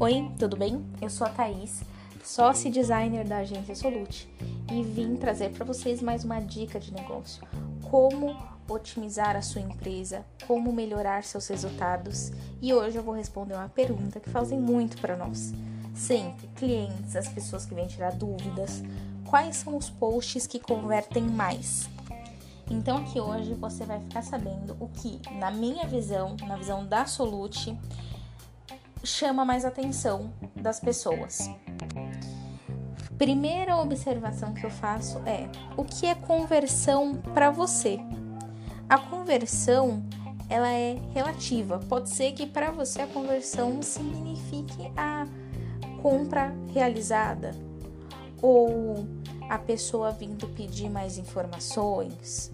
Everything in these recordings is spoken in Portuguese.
Oi, tudo bem? Eu sou a Thaís, sócia designer da agência Solute e vim trazer para vocês mais uma dica de negócio. Como otimizar a sua empresa, como melhorar seus resultados. E hoje eu vou responder uma pergunta que fazem muito para nós. Sempre, clientes, as pessoas que vêm tirar dúvidas, quais são os posts que convertem mais? Então aqui hoje você vai ficar sabendo o que, na minha visão, na visão da Solute, chama mais atenção das pessoas. Primeira observação que eu faço é: o que é conversão para você? A conversão ela é relativa. Pode ser que para você a conversão signifique a compra realizada ou a pessoa vindo pedir mais informações,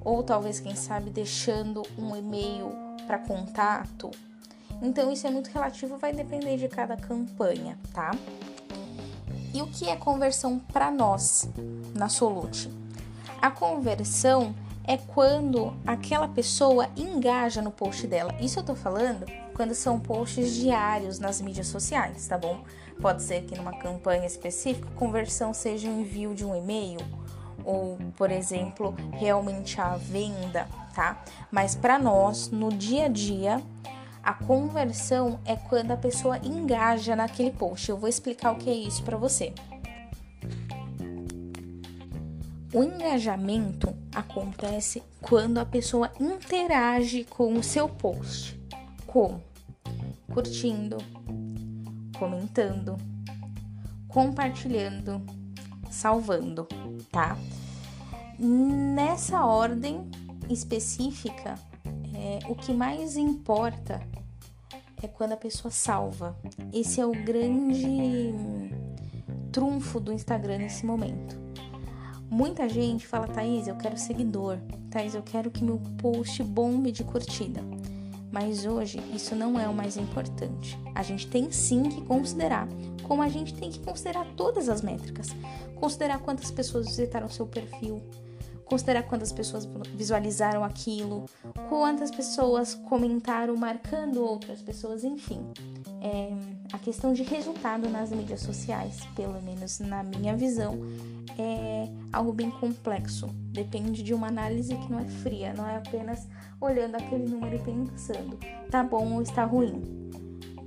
ou talvez quem sabe deixando um e-mail para contato então isso é muito relativo, vai depender de cada campanha, tá? E o que é conversão para nós na Solute? A conversão é quando aquela pessoa engaja no post dela. Isso eu tô falando quando são posts diários nas mídias sociais, tá bom? Pode ser que numa campanha específica conversão seja o envio de um e-mail ou, por exemplo, realmente a venda, tá? Mas para nós, no dia a dia, a conversão é quando a pessoa engaja naquele post. Eu vou explicar o que é isso para você. O engajamento acontece quando a pessoa interage com o seu post. Como? Curtindo, comentando, compartilhando, salvando, tá? Nessa ordem específica, é, o que mais importa é quando a pessoa salva. Esse é o grande trunfo do Instagram nesse momento. Muita gente fala, Thaís, eu quero seguidor. Thaís, eu quero que meu post bombe de curtida. Mas hoje isso não é o mais importante. A gente tem sim que considerar, como a gente tem que considerar todas as métricas. Considerar quantas pessoas visitaram seu perfil, considerar quantas pessoas visualizaram aquilo, quantas pessoas comentaram marcando outras pessoas, enfim. É, a questão de resultado nas mídias sociais, pelo menos na minha visão, é algo bem complexo. Depende de uma análise que não é fria, não é apenas olhando aquele número e pensando, tá bom ou está ruim.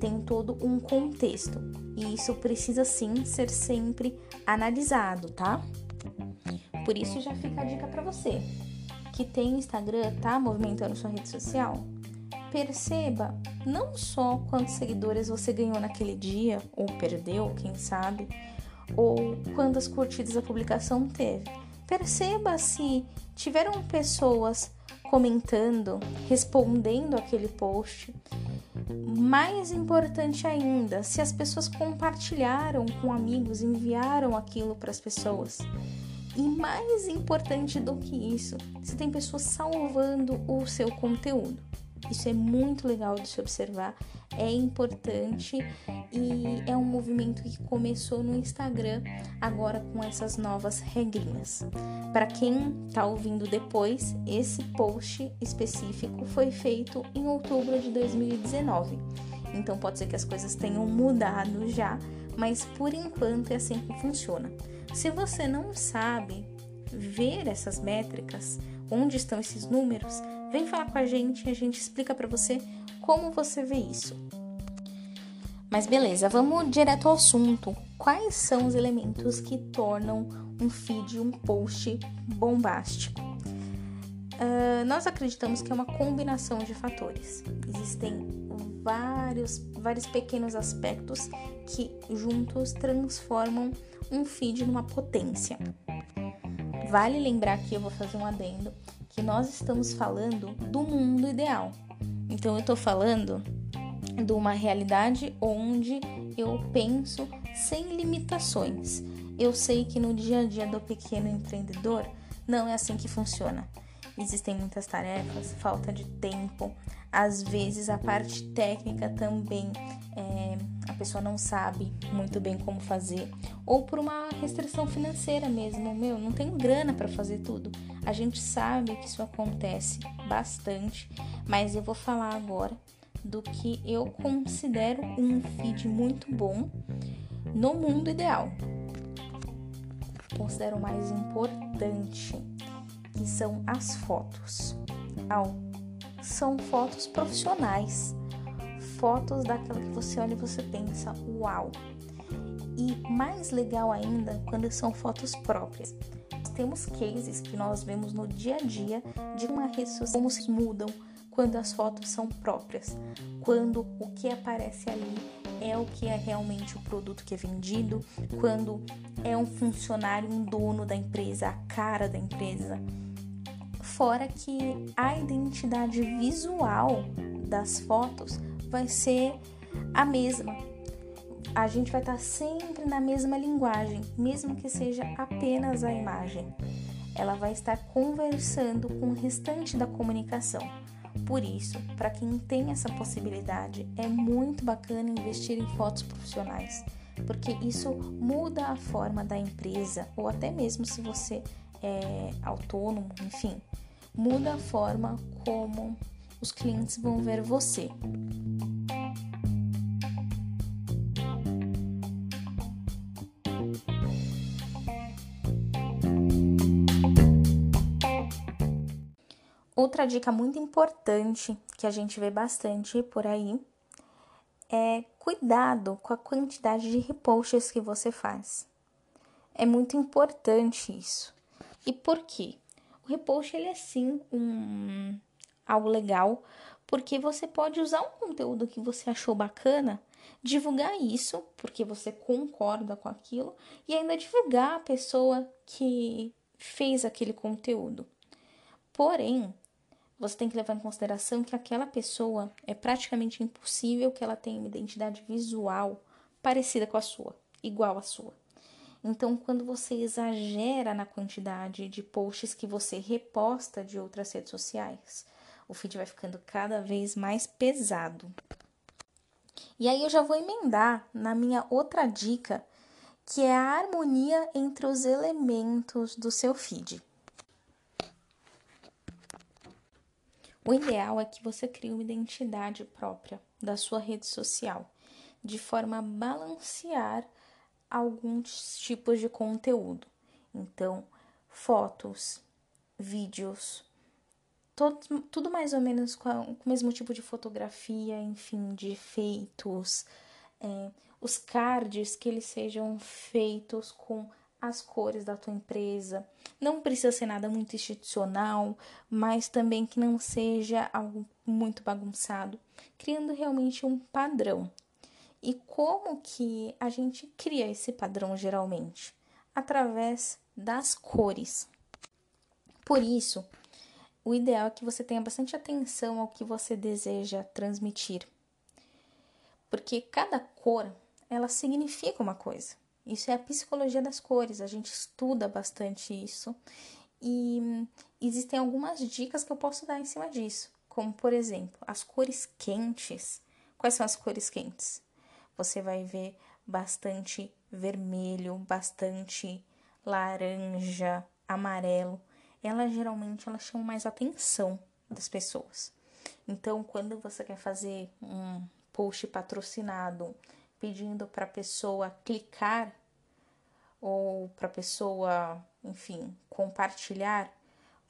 Tem todo um contexto e isso precisa sim ser sempre analisado, tá? Por isso já fica a dica para você que tem Instagram, tá movimentando sua rede social. Perceba não só quantos seguidores você ganhou naquele dia ou perdeu, quem sabe, ou quantas curtidas a publicação teve. Perceba se tiveram pessoas comentando, respondendo aquele post. Mais importante ainda, se as pessoas compartilharam com amigos, enviaram aquilo para as pessoas. E mais importante do que isso, você tem pessoas salvando o seu conteúdo. Isso é muito legal de se observar, é importante e é um movimento que começou no Instagram agora com essas novas regrinhas. Para quem está ouvindo depois, esse post específico foi feito em outubro de 2019. Então pode ser que as coisas tenham mudado já, mas por enquanto é assim que funciona. Se você não sabe ver essas métricas, onde estão esses números, vem falar com a gente e a gente explica para você como você vê isso. Mas beleza, vamos direto ao assunto. Quais são os elementos que tornam um feed, um post bombástico? Uh, nós acreditamos que é uma combinação de fatores. Existem vários, vários pequenos aspectos que juntos transformam um feed numa potência. Vale lembrar que eu vou fazer um adendo nós estamos falando do mundo ideal. Então eu estou falando de uma realidade onde eu penso sem limitações. Eu sei que no dia a dia do pequeno empreendedor não é assim que funciona. Existem muitas tarefas, falta de tempo, às vezes a parte técnica também é, pessoa não sabe muito bem como fazer, ou por uma restrição financeira mesmo. Meu, não tenho grana para fazer tudo. A gente sabe que isso acontece bastante, mas eu vou falar agora do que eu considero um feed muito bom no mundo ideal. Considero mais importante, que são as fotos. São fotos profissionais fotos daquela que você olha e você pensa, uau! E mais legal ainda quando são fotos próprias. Temos cases que nós vemos no dia a dia de uma rede social, como se mudam quando as fotos são próprias, quando o que aparece ali é o que é realmente o produto que é vendido, quando é um funcionário, um dono da empresa, a cara da empresa. Fora que a identidade visual das fotos vai ser a mesma. A gente vai estar sempre na mesma linguagem, mesmo que seja apenas a imagem. Ela vai estar conversando com o restante da comunicação. Por isso, para quem tem essa possibilidade, é muito bacana investir em fotos profissionais, porque isso muda a forma da empresa, ou até mesmo se você é autônomo, enfim, muda a forma como os clientes vão ver você. Outra dica muito importante que a gente vê bastante por aí é cuidado com a quantidade de reposts que você faz. É muito importante isso. E por quê? O repost ele é sim um algo legal, porque você pode usar um conteúdo que você achou bacana, divulgar isso, porque você concorda com aquilo, e ainda divulgar a pessoa que fez aquele conteúdo. Porém, você tem que levar em consideração que aquela pessoa é praticamente impossível que ela tenha uma identidade visual parecida com a sua, igual à sua. Então, quando você exagera na quantidade de posts que você reposta de outras redes sociais, o feed vai ficando cada vez mais pesado. E aí eu já vou emendar na minha outra dica, que é a harmonia entre os elementos do seu feed. O ideal é que você crie uma identidade própria da sua rede social, de forma a balancear alguns tipos de conteúdo. Então, fotos, vídeos, todo, tudo mais ou menos com, a, com, o mesmo tipo de fotografia, enfim, de efeitos. É, os cards que eles sejam feitos com as cores da tua empresa. Não precisa ser nada muito institucional, mas também que não seja algo muito bagunçado, criando realmente um padrão. E como que a gente cria esse padrão geralmente? Através das cores. Por isso, o ideal é que você tenha bastante atenção ao que você deseja transmitir. Porque cada cor, ela significa uma coisa. Isso é a psicologia das cores, a gente estuda bastante isso. E existem algumas dicas que eu posso dar em cima disso, como por exemplo, as cores quentes. Quais são as cores quentes? Você vai ver bastante vermelho, bastante laranja, amarelo elas geralmente elas chamam mais atenção das pessoas. Então, quando você quer fazer um post patrocinado pedindo para a pessoa clicar ou para a pessoa, enfim, compartilhar,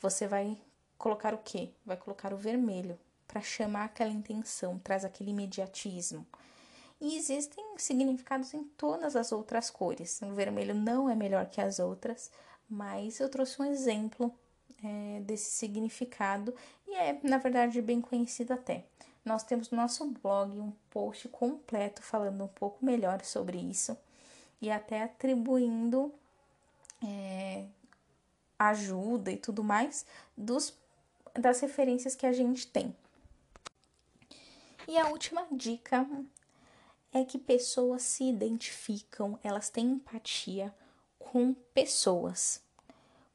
você vai colocar o quê? Vai colocar o vermelho para chamar aquela intenção, traz aquele imediatismo. E existem significados em todas as outras cores. O vermelho não é melhor que as outras, mas eu trouxe um exemplo é, desse significado e é, na verdade, bem conhecido até. Nós temos no nosso blog um post completo falando um pouco melhor sobre isso e até atribuindo é, ajuda e tudo mais dos, das referências que a gente tem. E a última dica é que pessoas se identificam, elas têm empatia com pessoas,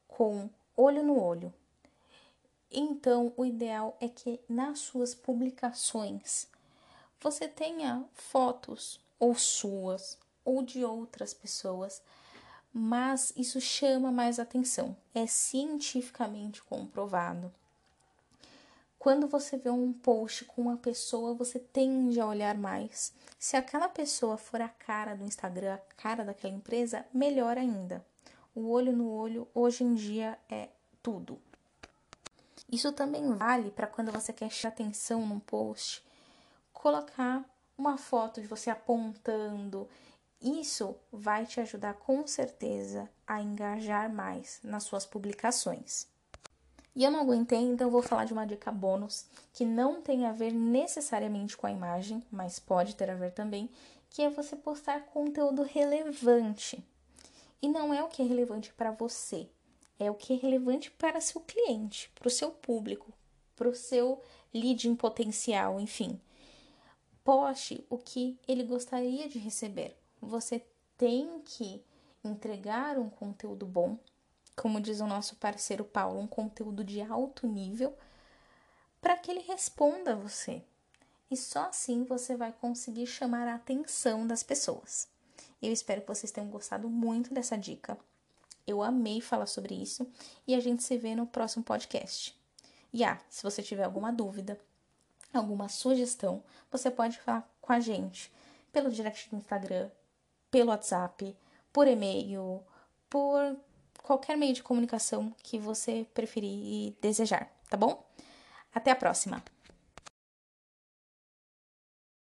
com olho no olho. Então, o ideal é que nas suas publicações você tenha fotos ou suas ou de outras pessoas, mas isso chama mais atenção, é cientificamente comprovado. Quando você vê um post com uma pessoa, você tende a olhar mais. Se aquela pessoa for a cara do Instagram, a cara daquela empresa, melhor ainda. O olho no olho hoje em dia é tudo. Isso também vale para quando você quer chamar atenção num post, colocar uma foto de você apontando. Isso vai te ajudar com certeza a engajar mais nas suas publicações. E eu não aguentei, então vou falar de uma dica bônus que não tem a ver necessariamente com a imagem, mas pode ter a ver também, que é você postar conteúdo relevante. E não é o que é relevante para você, é o que é relevante para seu cliente, para o seu público, para o seu lead potencial, enfim. Poste o que ele gostaria de receber. Você tem que entregar um conteúdo bom, como diz o nosso parceiro Paulo, um conteúdo de alto nível, para que ele responda a você. E só assim você vai conseguir chamar a atenção das pessoas. Eu espero que vocês tenham gostado muito dessa dica. Eu amei falar sobre isso e a gente se vê no próximo podcast. E ah, se você tiver alguma dúvida, alguma sugestão, você pode falar com a gente pelo direct do Instagram, pelo WhatsApp, por e-mail, por qualquer meio de comunicação que você preferir e desejar, tá bom? Até a próxima!